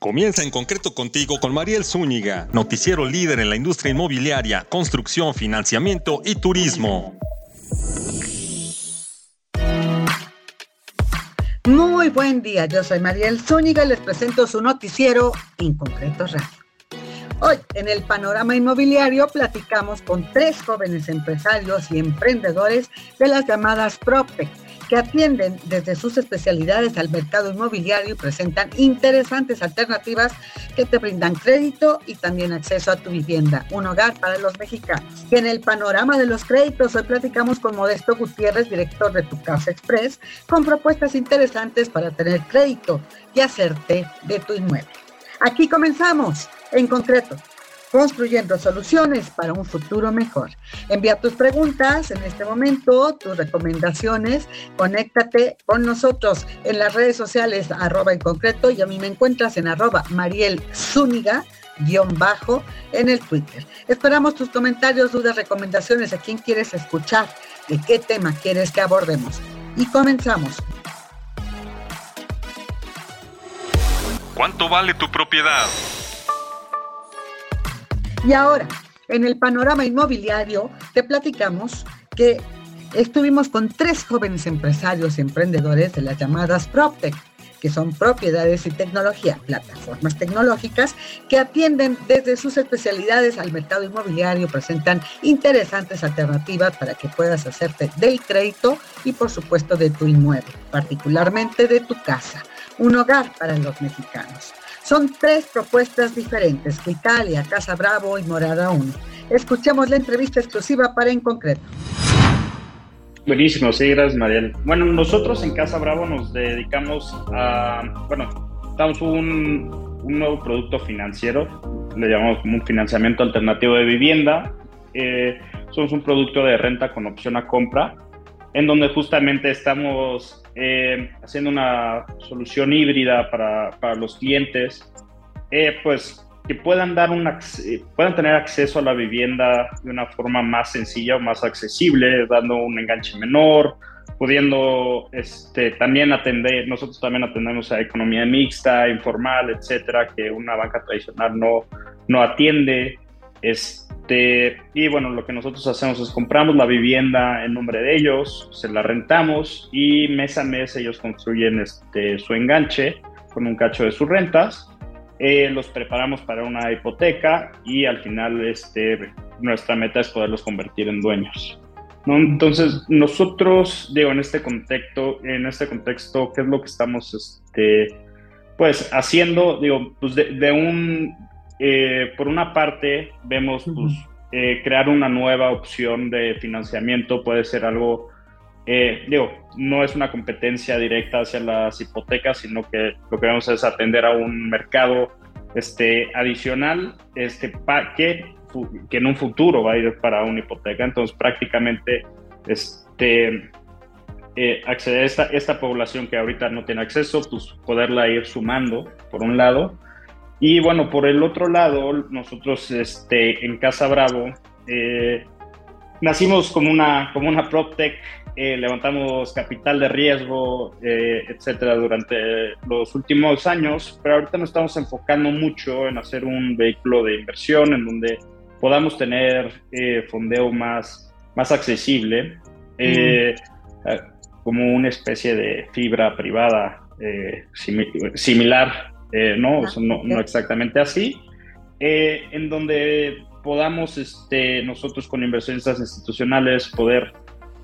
Comienza en concreto contigo con Mariel Zúñiga, noticiero líder en la industria inmobiliaria, construcción, financiamiento y turismo. Muy buen día, yo soy Mariel Zúñiga y les presento su noticiero En Concreto Radio. Hoy, en el panorama inmobiliario, platicamos con tres jóvenes empresarios y emprendedores de las llamadas PropTech que atienden desde sus especialidades al mercado inmobiliario y presentan interesantes alternativas que te brindan crédito y también acceso a tu vivienda, un hogar para los mexicanos. Y en el panorama de los créditos, hoy platicamos con Modesto Gutiérrez, director de Tu Casa Express, con propuestas interesantes para tener crédito y hacerte de tu inmueble. Aquí comenzamos, en concreto, construyendo soluciones para un futuro mejor. Envía tus preguntas en este momento, tus recomendaciones, conéctate con nosotros en las redes sociales arroba en concreto y a mí me encuentras en arroba Mariel Zúñiga guion bajo en el Twitter. Esperamos tus comentarios, dudas, recomendaciones, a quién quieres escuchar, de qué tema quieres que abordemos. Y comenzamos. ¿Cuánto vale tu propiedad? Y ahora, en el panorama inmobiliario, te platicamos que estuvimos con tres jóvenes empresarios y emprendedores de las llamadas PropTech, que son propiedades y tecnología, plataformas tecnológicas que atienden desde sus especialidades al mercado inmobiliario, presentan interesantes alternativas para que puedas hacerte del crédito y por supuesto de tu inmueble, particularmente de tu casa, un hogar para los mexicanos. Son tres propuestas diferentes, Italia, Casa Bravo y Morada 1. Escuchemos la entrevista exclusiva para En Concreto. Buenísimo, sí, gracias Mariel. Bueno, nosotros en Casa Bravo nos dedicamos a, bueno, damos un, un nuevo producto financiero, le llamamos como un financiamiento alternativo de vivienda. Eh, somos un producto de renta con opción a compra, en donde justamente estamos eh, haciendo una solución híbrida para, para los clientes, eh, pues que puedan, dar un, puedan tener acceso a la vivienda de una forma más sencilla o más accesible, dando un enganche menor, pudiendo este, también atender, nosotros también atendemos a economía mixta, informal, etcétera, que una banca tradicional no, no atiende. Este, y bueno, lo que nosotros hacemos es compramos la vivienda en nombre de ellos, se la rentamos y mes a mes ellos construyen este, su enganche con un cacho de sus rentas. Eh, los preparamos para una hipoteca y al final este, nuestra meta es poderlos convertir en dueños. ¿no? Entonces, nosotros, digo, en este contexto, en este contexto, ¿qué es lo que estamos este, pues, haciendo? Digo, pues de un eh, por una parte, vemos pues, eh, crear una nueva opción de financiamiento puede ser algo, eh, digo, no es una competencia directa hacia las hipotecas, sino que lo que vamos es atender a un mercado este, adicional este, que, que en un futuro va a ir para una hipoteca. Entonces, prácticamente, este, acceder a esta, esta población que ahorita no tiene acceso, pues poderla ir sumando, por un lado y bueno, por el otro lado, nosotros este, en Casa Bravo eh, nacimos como una, como una PropTech, eh, levantamos capital de riesgo, eh, etcétera, durante los últimos años, pero ahorita nos estamos enfocando mucho en hacer un vehículo de inversión en donde podamos tener fondeo más, más accesible, como una especie de fibra privada similar eh, no, no, exactamente así, eh, en donde podamos este, nosotros con inversionistas institucionales poder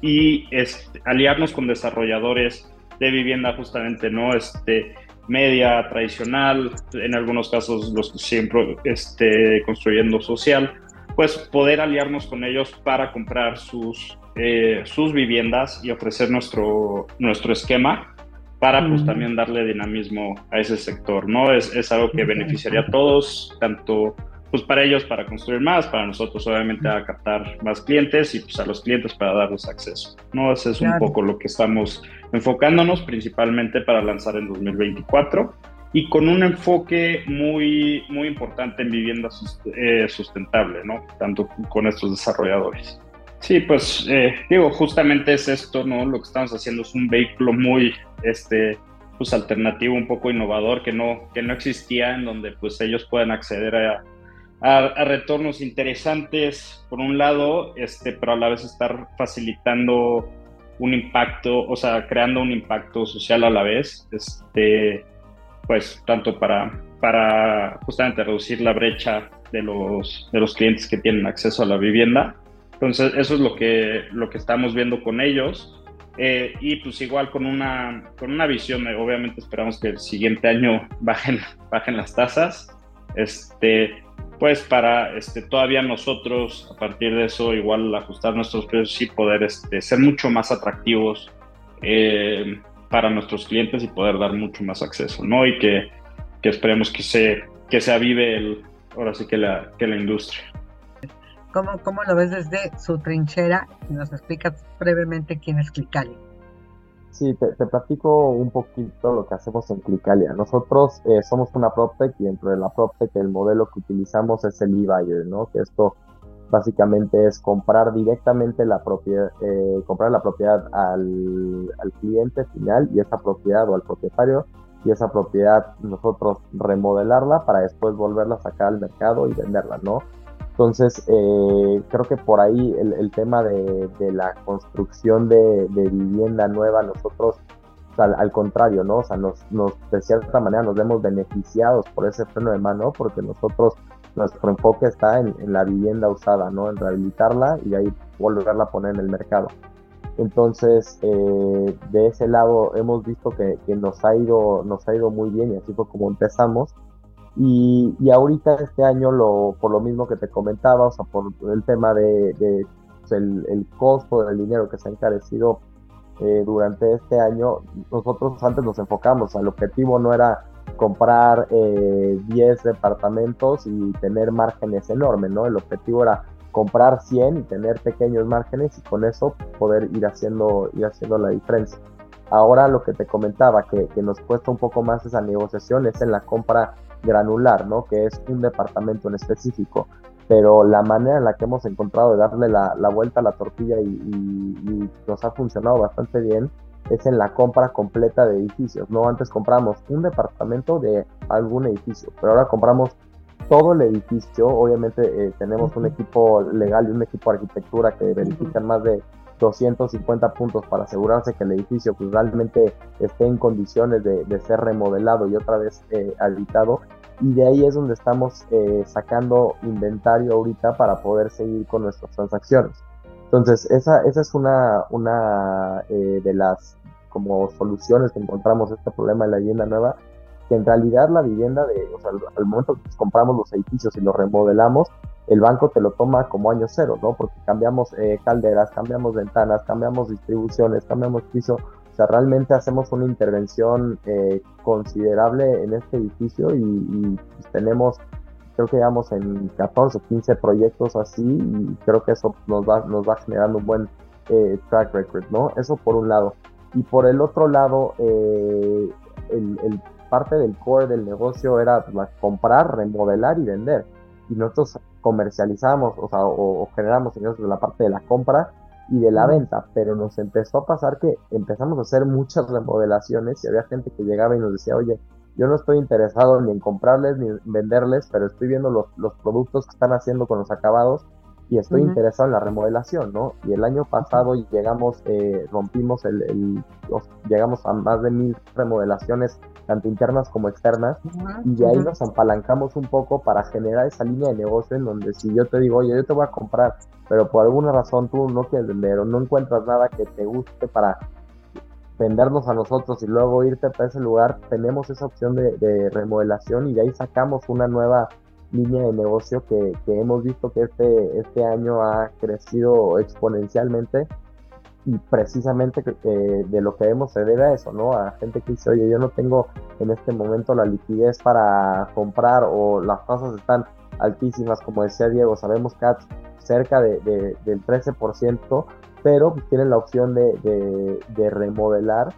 y este, aliarnos con desarrolladores de vivienda justamente, ¿no? Este, media, tradicional, en algunos casos los siempre este, construyendo social, pues poder aliarnos con ellos para comprar sus, eh, sus viviendas y ofrecer nuestro, nuestro esquema para pues también darle dinamismo a ese sector, ¿no? Es, es algo que beneficiaría a todos, tanto pues para ellos para construir más, para nosotros obviamente a captar más clientes y pues a los clientes para darles acceso, ¿no? Ese es un poco lo que estamos enfocándonos principalmente para lanzar en 2024 y con un enfoque muy, muy importante en vivienda eh, sustentable, ¿no? Tanto con estos desarrolladores. Sí, pues eh, digo, justamente es esto, ¿no? Lo que estamos haciendo es un vehículo muy este, pues alternativo, un poco innovador que no, que no existía, en donde pues ellos pueden acceder a, a, retornos interesantes por un lado, este, pero a la vez estar facilitando un impacto, o sea, creando un impacto social a la vez, este, pues tanto para, para justamente reducir la brecha de los, de los clientes que tienen acceso a la vivienda. Entonces, eso es lo que, lo que estamos viendo con ellos. Eh, y pues igual con una, con una visión, obviamente esperamos que el siguiente año bajen, bajen las tasas. Este, pues para este, todavía nosotros, a partir de eso, igual ajustar nuestros precios y poder este, ser mucho más atractivos eh, para nuestros clientes y poder dar mucho más acceso, ¿no? Y que, que esperemos que se, que se avive el, ahora sí que la, que la industria. ¿Cómo, ¿Cómo lo ves desde su trinchera? Nos explicas brevemente quién es Clicali. Sí, te, platico un poquito lo que hacemos en Clicalia. Nosotros eh, somos una PropTech y dentro de la PropTech el modelo que utilizamos es el e-buyer, ¿no? Que esto básicamente es comprar directamente la propiedad, eh, comprar la propiedad al, al, cliente final y esa propiedad o al propietario y esa propiedad nosotros remodelarla para después volverla a sacar al mercado y venderla, ¿no? Entonces, eh, creo que por ahí el, tema de, la construcción de, vivienda nueva, nosotros, al, contrario, ¿no? O sea, nos, de cierta manera nos vemos beneficiados por ese freno de mano, porque nosotros, nuestro enfoque está en, la vivienda usada, ¿no? En rehabilitarla y ahí volverla a poner en el mercado. Entonces, eh, de ese lado hemos visto que, que, nos, ha ido, nos ha ido muy bien y así fue como empezamos. Y, y, ahorita este año, lo, por lo mismo que te comentaba, o sea, por el tema de, pues, el, costo del dinero que se ha encarecido eh, durante este año, nosotros antes nos enfocamos, el objetivo no era comprar eh, 10 departamentos y tener márgenes enormes, ¿no? El objetivo era comprar 100 y tener pequeños márgenes y con eso poder ir haciendo, ir haciendo la diferencia. Ahora lo que te comentaba, que, que nos cuesta un poco más esa negociación, es en la compra granular, ¿no? Que es un departamento en específico. Pero la manera en la que hemos encontrado de darle la, vuelta a la tortilla y, nos ha funcionado bastante bien es en la compra completa de edificios, ¿no? Antes compramos un departamento de algún edificio, pero ahora compramos todo el edificio. Obviamente eh, tenemos un equipo legal y un equipo de arquitectura que verifican más de 250 puntos para asegurarse que el edificio pues, realmente esté en condiciones de, ser remodelado y otra vez eh, habitado. Y de ahí es donde estamos eh, sacando inventario ahorita para poder seguir con nuestras transacciones. Entonces, esa, esa es una, una eh, de las como soluciones que encontramos a este problema de la vivienda nueva, que en realidad la vivienda, de, o sea, al, momento que compramos los edificios y los remodelamos, el banco te lo toma como año cero, ¿no? Porque cambiamos eh, calderas, cambiamos ventanas, cambiamos distribuciones, cambiamos piso. O sea, realmente hacemos una intervención eh, considerable en este edificio y, pues, tenemos, creo que llevamos en 14 o 15 proyectos así y creo que eso nos va, nos va generando un buen eh, track record, ¿no? Eso por un lado. Y por el otro lado, el, el, parte del core del negocio era pues, comprar, remodelar y vender. Y nosotros comercializamos, o sea, o, generamos ingresos la parte de la compra y de la venta, pero nos empezó a pasar que empezamos a hacer muchas remodelaciones y había gente que llegaba y nos decía, oye, yo no estoy interesado ni en comprarles ni en venderles, pero estoy viendo los, los productos que están haciendo con los acabados y estoy interesado en la remodelación, ¿no? Y el año pasado llegamos, eh, rompimos el, llegamos a más de mil remodelaciones, tanto internas como externas, y de ahí nos apalancamos un poco para generar esa línea de negocio en donde si yo te digo, oye, yo te voy a comprar, pero por alguna razón tú no quieres vender o no encuentras nada que te guste para vendernos a nosotros y luego irte para ese lugar, tenemos esa opción de, de remodelación y de ahí sacamos una nueva línea de negocio que, hemos visto que este, este año ha crecido exponencialmente y precisamente de lo que vemos se debe a eso, ¿no? A gente que dice, oye, yo no tengo en este momento la liquidez para comprar o las tasas están altísimas, como decía Diego, sabemos que cerca de, del 13%, pero tienen la opción de, de remodelar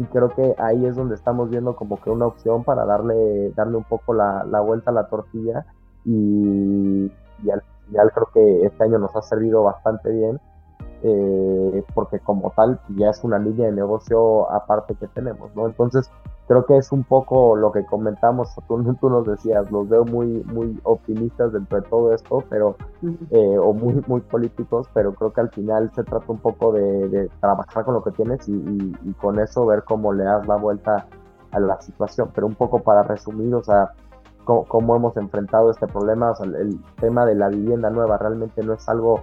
y creo que ahí es donde estamos viendo como que una opción para darle, darle un poco la, vuelta a la tortilla y, al final creo que este año nos ha servido bastante bien eh, porque como tal ya es una línea de negocio aparte que tenemos, ¿no? Entonces, creo que es un poco lo que comentamos, tú, tú nos decías, los veo muy, muy optimistas dentro de todo esto, pero, eh, o muy, muy políticos, pero creo que al final se trata un poco de, trabajar con lo que tienes y, con eso ver cómo le das la vuelta a la situación, pero un poco para resumir, o sea, cómo, hemos enfrentado este problema, o sea, el tema de la vivienda nueva realmente no es algo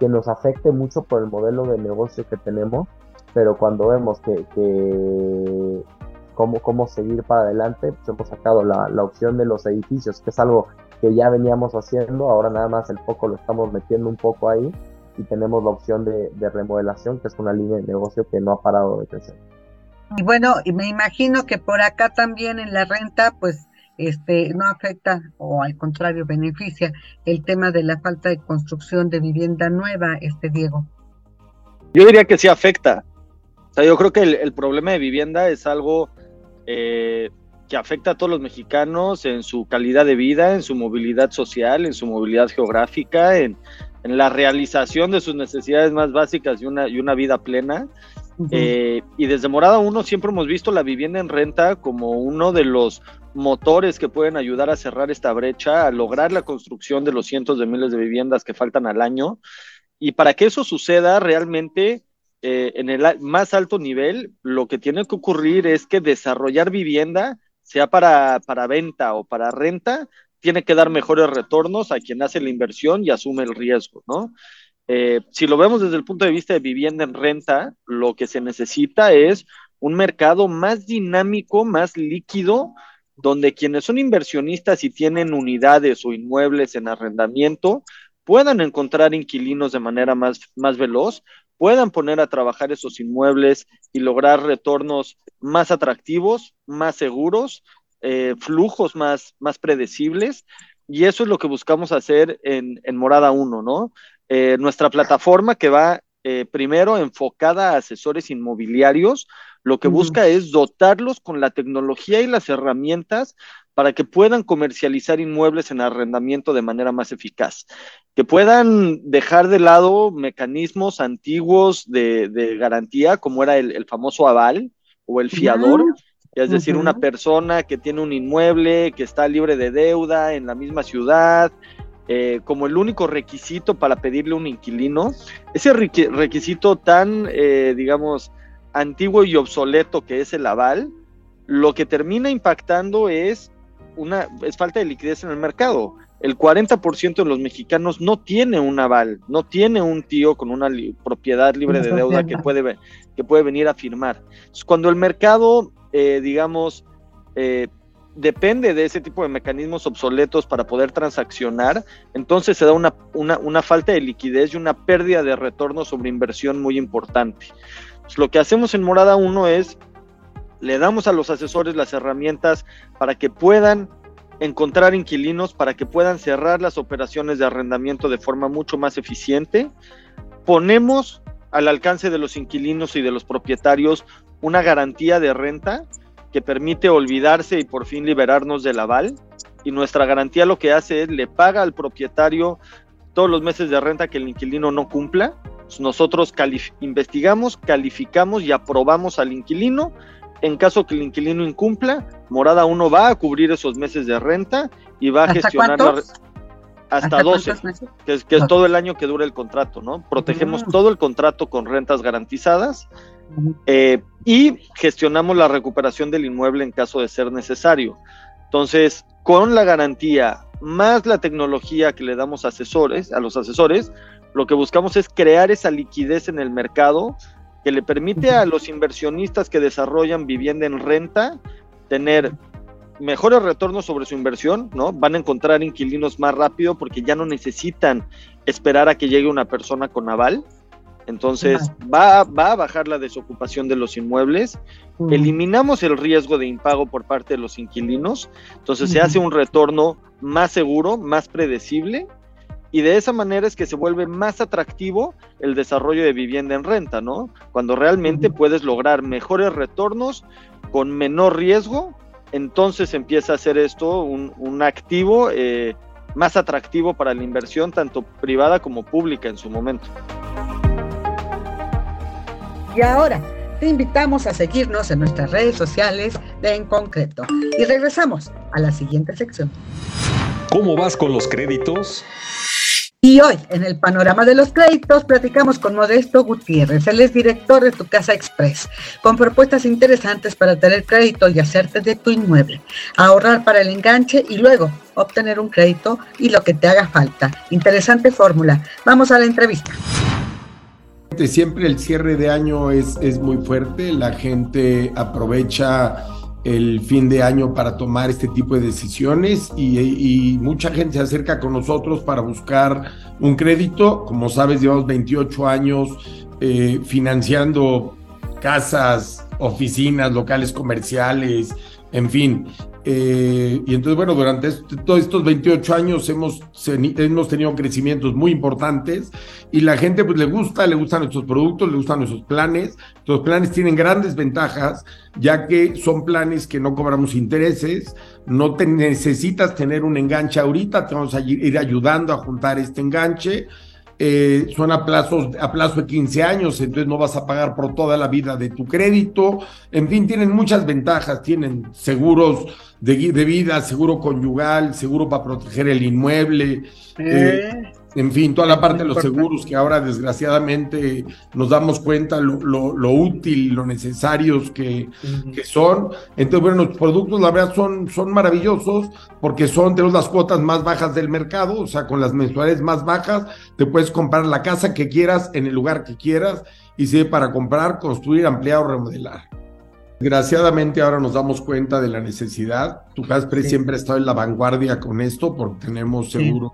que nos afecte mucho por el modelo de negocio que tenemos, pero cuando vemos que, cómo, cómo seguir para adelante, pues hemos sacado la, opción de los edificios, que es algo que ya veníamos haciendo, ahora nada más el foco lo estamos metiendo un poco ahí y tenemos la opción de, de remodelación, que es una línea de negocio que no ha parado de crecer. Y bueno, me imagino que por acá también en la renta, pues este, no afecta o al contrario beneficia el tema de la falta de construcción de vivienda nueva, este Diego? Yo diría que sí afecta. O sea, yo creo que el, problema de vivienda es algo eh, que afecta a todos los mexicanos en su calidad de vida, en su movilidad social, en su movilidad geográfica, en, la realización de sus necesidades más básicas y una, y una vida plena. Eh, y desde Morada 1 siempre hemos visto la vivienda en renta como uno de los motores que pueden ayudar a cerrar esta brecha, a lograr la construcción de los cientos de miles de viviendas que faltan al año. Y para que eso suceda realmente eh, en el más alto nivel, lo que tiene que ocurrir es que desarrollar vivienda, sea para, para venta o para renta, tiene que dar mejores retornos a quien hace la inversión y asume el riesgo, ¿no? Eh, si lo vemos desde el punto de vista de vivienda en renta, lo que se necesita es un mercado más dinámico, más líquido, donde quienes son inversionistas y tienen unidades o inmuebles en arrendamiento puedan encontrar inquilinos de manera más, más veloz, puedan poner a trabajar esos inmuebles y lograr retornos más atractivos, más seguros, eh, flujos más, más predecibles. Y eso es lo que buscamos hacer en, Morada 1, ¿no? Eh, nuestra plataforma que va eh, primero enfocada a asesores inmobiliarios, lo que busca es dotarlos con la tecnología y las herramientas para que puedan comercializar inmuebles en arrendamiento de manera más eficaz, que puedan dejar de lado mecanismos antiguos de, garantía, como era el, famoso aval o el fiador, es decir, una persona que tiene un inmueble, que está libre de deuda en la misma ciudad, eh, como el único requisito para pedirle un inquilino, ese requisito tan, eh, digamos, antiguo y obsoleto que es el aval, lo que termina impactando es una es falta de liquidez en el mercado. El 40% de los mexicanos no tiene un aval, no tiene un tío con una propiedad libre de deuda que puede, que puede venir a firmar. cuando el mercado, eh, digamos, eh, depende de ese tipo de mecanismos obsoletos para poder transaccionar, entonces se da una, una, falta de liquidez y una pérdida de retorno sobre inversión muy importante. Pues, lo que hacemos en Morada 1 es, le damos a los asesores las herramientas para que puedan encontrar inquilinos, para que puedan cerrar las operaciones de arrendamiento de forma mucho más eficiente. Ponemos al alcance de los inquilinos y de los propietarios una garantía de renta que permite olvidarse y por fin liberarnos del aval. Y nuestra garantía lo que hace es le paga al propietario todos los meses de renta que el inquilino no cumpla nosotros investigamos, calificamos y aprobamos al inquilino. En caso que el inquilino incumpla, Morada 1 va a cubrir esos meses de renta y va a gestionar hasta, 12, que, es, que es, todo el año que dura el contrato, ¿no? Protegemos todo el contrato con rentas garantizadas eh, y gestionamos la recuperación del inmueble en caso de ser necesario. Entonces, con la garantía más la tecnología que le damos asesores, a los asesores, lo que buscamos es crear esa liquidez en el mercado que le permite a los inversionistas que desarrollan vivienda en renta tener mejores retornos sobre su inversión, ¿no? Van a encontrar inquilinos más rápido porque ya no necesitan esperar a que llegue una persona con aval. Entonces va, va a bajar la desocupación de los inmuebles, eliminamos el riesgo de impago por parte de los inquilinos, entonces se hace un retorno más seguro, más predecible. Y de esa manera es que se vuelve más atractivo el desarrollo de vivienda en renta, ¿no? Cuando realmente puedes lograr mejores retornos con menor riesgo, entonces empieza a ser esto un, activo eh, más atractivo para la inversión, tanto privada como pública en su momento. Y ahora te invitamos a seguirnos en nuestras redes sociales de En Concreto. Y regresamos a la siguiente sección. ¿Cómo vas con los créditos? Y hoy, en el panorama de los créditos, platicamos con Modesto Gutiérrez. Él es director de Tu Casa Express, con propuestas interesantes para tener crédito y hacerte de tu inmueble, ahorrar para el enganche y luego obtener un crédito y lo que te haga falta. Interesante fórmula. Vamos a la entrevista. Siempre el cierre de año es, es muy fuerte, la gente aprovecha el fin de año para tomar este tipo de decisiones y, mucha gente se acerca con nosotros para buscar un crédito. Como sabes, llevamos 28 años eh, financiando casas, oficinas, locales comerciales, en fin, eh, y entonces, bueno, durante todos estos 28 años hemos, hemos tenido crecimientos muy importantes y la gente pues le gusta, le gustan nuestros productos, le gustan nuestros planes. Los planes tienen grandes ventajas, ya que son planes que no cobramos intereses, no te necesitas tener un enganche ahorita, te vamos a ir ayudando a juntar este enganche. Eh, son a, plazos, a plazo de 15 años, entonces no vas a pagar por toda la vida de tu crédito. En fin, tienen muchas ventajas, tienen seguros de, de vida, seguro conyugal, seguro para proteger el inmueble. Eh, en fin, toda la parte de los seguros que ahora desgraciadamente nos damos cuenta lo, lo, útil, lo necesarios que, que, son. Entonces, bueno, los productos la verdad son, son maravillosos porque son, de las cuotas más bajas del mercado, o sea, con las mensualidades más bajas, te puedes comprar la casa que quieras en el lugar que quieras y sirve para comprar, construir, ampliar o remodelar. Desgraciadamente ahora nos damos cuenta de la necesidad. Tu Caspre siempre ha estado en la vanguardia con esto porque tenemos seguros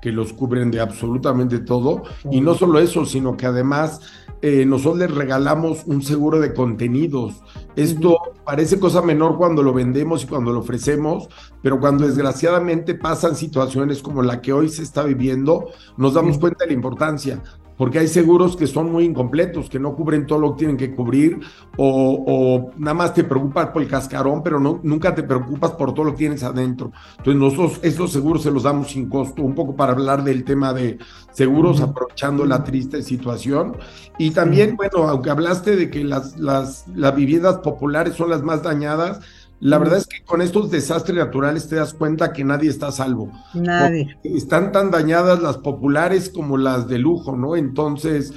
que los cubren de absolutamente todo. Y no solo eso, sino que además eh, nosotros les regalamos un seguro de contenidos. Esto parece cosa menor cuando lo vendemos y cuando lo ofrecemos, pero cuando desgraciadamente pasan situaciones como la que hoy se está viviendo, nos damos cuenta de la importancia porque hay seguros que son muy incompletos, que no cubren todo lo que tienen que cubrir, o, nada más te preocupas por el cascarón, pero no, nunca te preocupas por todo lo que tienes adentro. Entonces nosotros estos seguros se los damos sin costo, un poco para hablar del tema de seguros, aprovechando la triste situación. Y también, bueno, aunque hablaste de que las, las, las viviendas populares son las más dañadas, la verdad es que con estos desastres naturales te das cuenta que nadie está a salvo. Nadie. Están tan dañadas las populares como las de lujo, ¿no? Entonces,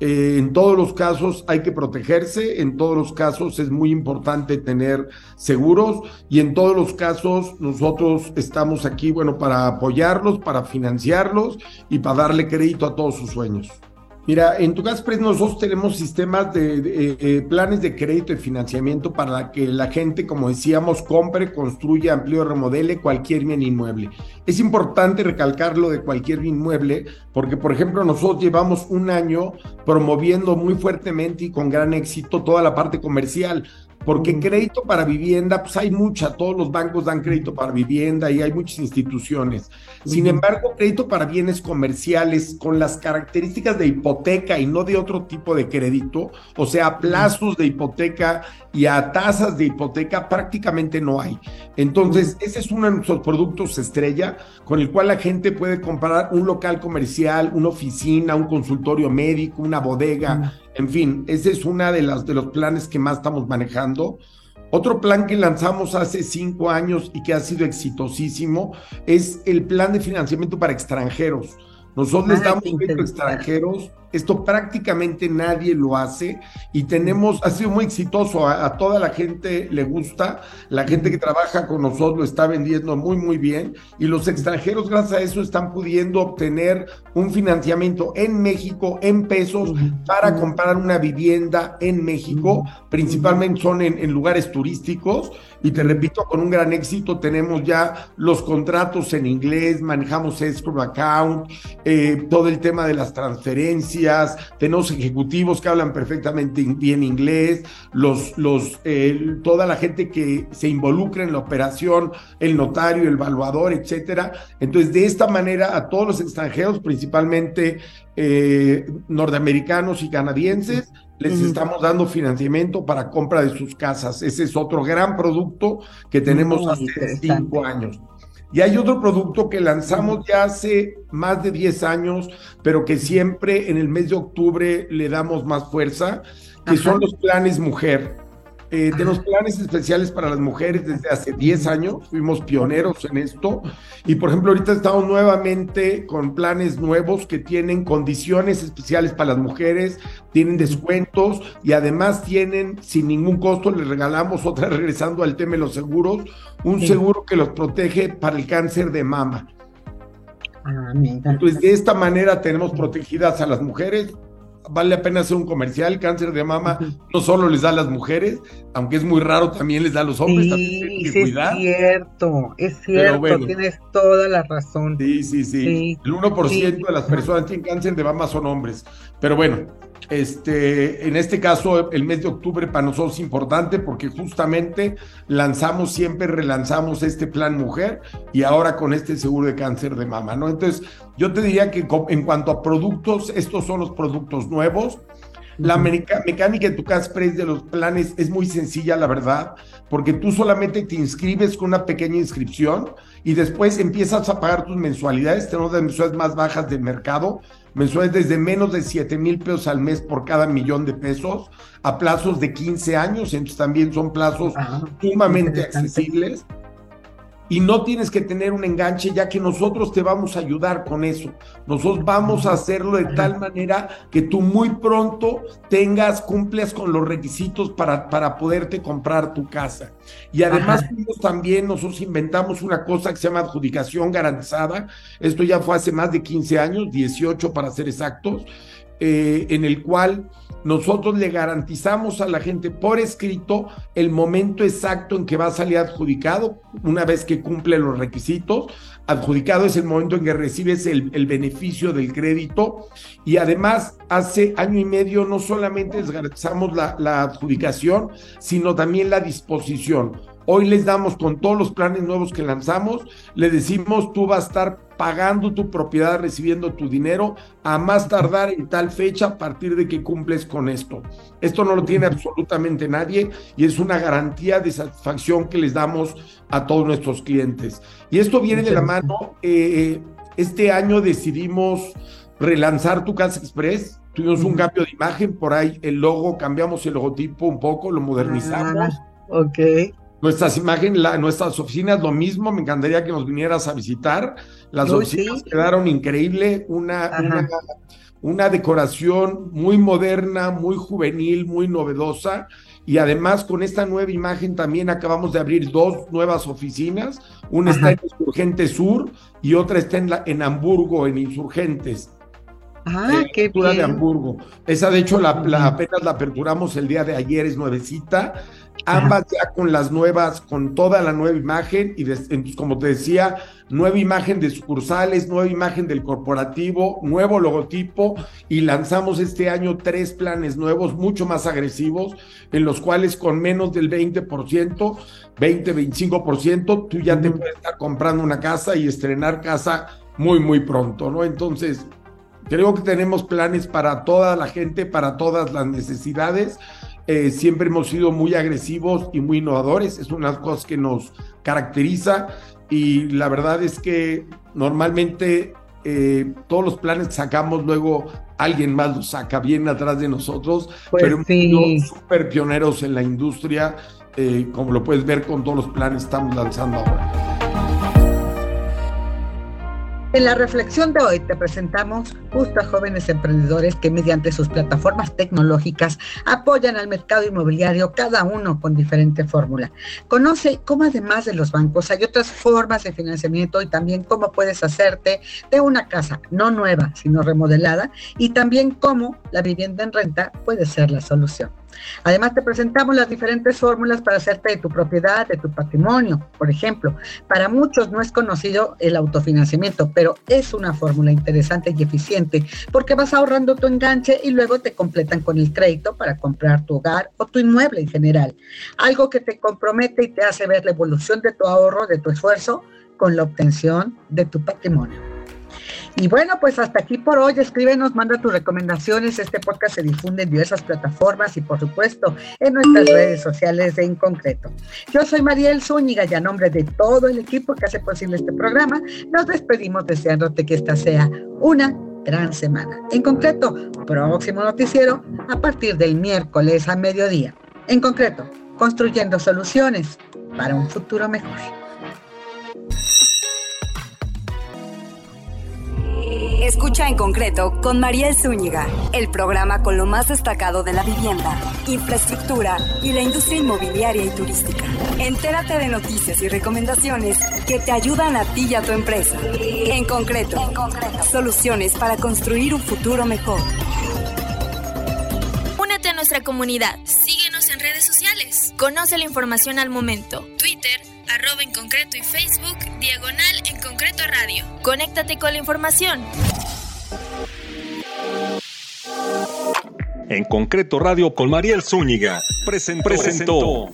eh, en todos los casos hay que protegerse, en todos los casos es muy importante tener seguros y en todos los casos nosotros estamos aquí, bueno, para apoyarlos, para financiarlos y para darle crédito a todos sus sueños. Mira, en tu Tugaspress nosotros tenemos sistemas de, eh, planes de crédito y financiamiento para que la gente, como decíamos, compre, construya, amplíe o remodele cualquier bien inmueble. Es importante recalcar lo de cualquier bien inmueble porque, por ejemplo, nosotros llevamos un año promoviendo muy fuertemente y con gran éxito toda la parte comercial porque crédito para vivienda, pues hay mucha, todos los bancos dan crédito para vivienda y hay muchas instituciones. Sin embargo, crédito para bienes comerciales con las características de hipoteca y no de otro tipo de crédito, o sea, plazos de hipoteca y a tasas de hipoteca prácticamente no hay. Entonces, ese es uno de nuestros productos estrella con el cual la gente puede comprar un local comercial, una oficina, un consultorio médico, una bodega, en fin, ese es uno de, las, de los planes que más estamos manejando. Otro plan que lanzamos hace cinco años y que ha sido exitosísimo es el plan de financiamiento para extranjeros. Nosotros les damos crédito a extranjeros esto prácticamente nadie lo hace y tenemos, ha sido muy exitoso, a, toda la gente le gusta, la gente que trabaja con nosotros lo está vendiendo muy, muy bien y los extranjeros gracias a eso están pudiendo obtener un financiamiento en México, en pesos, para comprar una vivienda en México, principalmente son en, lugares turísticos y te repito, con un gran éxito tenemos ya los contratos en inglés, manejamos escrow account, eh, todo el tema de las transferencias, tenemos ejecutivos que hablan perfectamente bien inglés, los, los, eh, toda la gente que se involucra en la operación, el notario, el evaluador, etcétera. Entonces, de esta manera, a todos los extranjeros, principalmente eh, norteamericanos y canadienses, les estamos dando financiamiento para compra de sus casas. Ese es otro gran producto que tenemos hace cinco años. Y hay otro producto que lanzamos ya hace más de 10 años, pero que siempre en el mes de octubre le damos más fuerza, que son los planes mujer. Eh, tenemos planes especiales para las mujeres desde hace 10 años, fuimos pioneros en esto. Y por ejemplo, ahorita estamos nuevamente con planes nuevos que tienen condiciones especiales para las mujeres, tienen descuentos y además tienen sin ningún costo, les regalamos otra, regresando al tema de los seguros, un seguro que los protege para el cáncer de mama. Ah, Entonces, de esta manera tenemos protegidas a las mujeres vale la pena hacer un comercial. Cáncer de mama no solo les da a las mujeres, aunque es muy raro, también les da a los hombres. Sí, es cierto, es cierto, tienes toda la razón. Sí, sí, sí. El 1% de las personas que tienen cáncer de mama son hombres. Pero bueno, este, en este caso, el mes de octubre para nosotros es importante porque justamente lanzamos, siempre relanzamos este plan mujer y ahora con este seguro de cáncer de mama, ¿no? Entonces, yo te diría que en cuanto a productos, estos son los productos nuevos. La mecánica de tu cash de los planes es muy sencilla, la verdad, porque tú solamente te inscribes con una pequeña inscripción y después empiezas a pagar tus mensualidades, tenemos las mensualidades más bajas del mercado, mensuales desde menos de 7 mil pesos al mes por cada millón de pesos a plazos de 15 años, entonces también son plazos sumamente accesibles y no tienes que tener un enganche ya que nosotros te vamos a ayudar con eso. Nosotros vamos a hacerlo de tal manera que tú muy pronto tengas, cumples con los requisitos para, para poderte comprar tu casa. Y además también nosotros inventamos una cosa que se llama adjudicación garantizada. Esto ya fue hace más de 15 años, 18 para ser exactos, eh, en el cual nosotros le garantizamos a la gente por escrito el momento exacto en que va a salir adjudicado, una vez que cumple los requisitos. Adjudicado es el momento en que recibes el, beneficio del crédito y además hace año y medio no solamente garantizamos la adjudicación, sino también la disposición. Hoy les damos con todos los planes nuevos que lanzamos, le decimos tú vas a estar pagando tu propiedad, recibiendo tu dinero a más tardar en tal fecha a partir de que cumples con esto. Esto no lo tiene absolutamente nadie y es una garantía de satisfacción que les damos a todos nuestros clientes. Y esto viene de la mano, eh, este año decidimos relanzar tu Casa Express. Tuvimos un cambio de imagen, por ahí el logo, cambiamos el logotipo un poco, lo modernizamos. Ah, ok Nuestras imágenes, nuestras oficinas, lo mismo, me encantaría que nos vinieras a visitar. Las oficinas quedaron increíble, una, una, una, decoración muy moderna, muy juvenil, muy novedosa. Y además con esta nueva imagen también acabamos de abrir dos nuevas oficinas. Una está en Insurgentes Sur y otra está en, la, en Hamburgo, en Insurgentes. Ah, qué bien. de Hamburgo. Esa, de hecho, la, apenas la aperturamos el día de ayer, es nuevecita ambas ya con las nuevas, con toda la nueva imagen y como te decía, nueva imagen de sucursales, nueva imagen del corporativo, nuevo logotipo y lanzamos este año tres planes nuevos mucho más agresivos en los cuales con menos del 20%, 20, 25%, tú ya te puedes estar comprando una casa y estrenar casa muy, muy pronto, ¿no? Entonces, creo que tenemos planes para toda la gente, para todas las necesidades eh, siempre hemos sido muy agresivos y muy innovadores, es una de las cosas que nos caracteriza y la verdad es que normalmente eh, todos los planes que sacamos luego alguien más los saca bien atrás de nosotros, pues pero hemos súper pioneros en la industria, eh, como lo puedes ver con todos los planes que estamos lanzando ahora. En la reflexión de hoy te presentamos justo a jóvenes emprendedores que mediante sus plataformas tecnológicas apoyan al mercado inmobiliario, cada uno con diferente fórmula. Conoce cómo además de los bancos hay otras formas de financiamiento y también cómo puedes hacerte de una casa no nueva, sino remodelada y también cómo la vivienda en renta puede ser la solución. Además, te presentamos las diferentes fórmulas para hacerte de tu propiedad, de tu patrimonio. Por ejemplo, para muchos no es conocido el autofinanciamiento, pero es una fórmula interesante y eficiente porque vas ahorrando tu enganche y luego te completan con el crédito para comprar tu hogar o tu inmueble en general. Algo que te compromete y te hace ver la evolución de tu ahorro, de tu esfuerzo, con la obtención de tu patrimonio. Y bueno, pues hasta aquí por hoy. Escríbenos, manda tus recomendaciones. Este podcast se difunde en diversas plataformas y por supuesto en nuestras redes sociales en concreto. Yo soy Mariel Zúñiga y a nombre de todo el equipo que hace posible este programa, nos despedimos deseándote que esta sea una gran semana. En concreto, próximo noticiero a partir del miércoles a mediodía. En concreto, construyendo soluciones para un futuro mejor. Escucha en concreto con Mariel Zúñiga, el programa con lo más destacado de la vivienda, infraestructura y la industria inmobiliaria y turística. Entérate de noticias y recomendaciones que te ayudan a ti y a tu empresa. En concreto, en concreto. soluciones para construir un futuro mejor. Únete a nuestra comunidad. Síguenos en redes sociales. Conoce la información al momento. Twitter, arroba en concreto y Facebook, diagonal en concreto radio. Conéctate con la información. En concreto radio con Mariel Zúñiga. Presentó. presentó.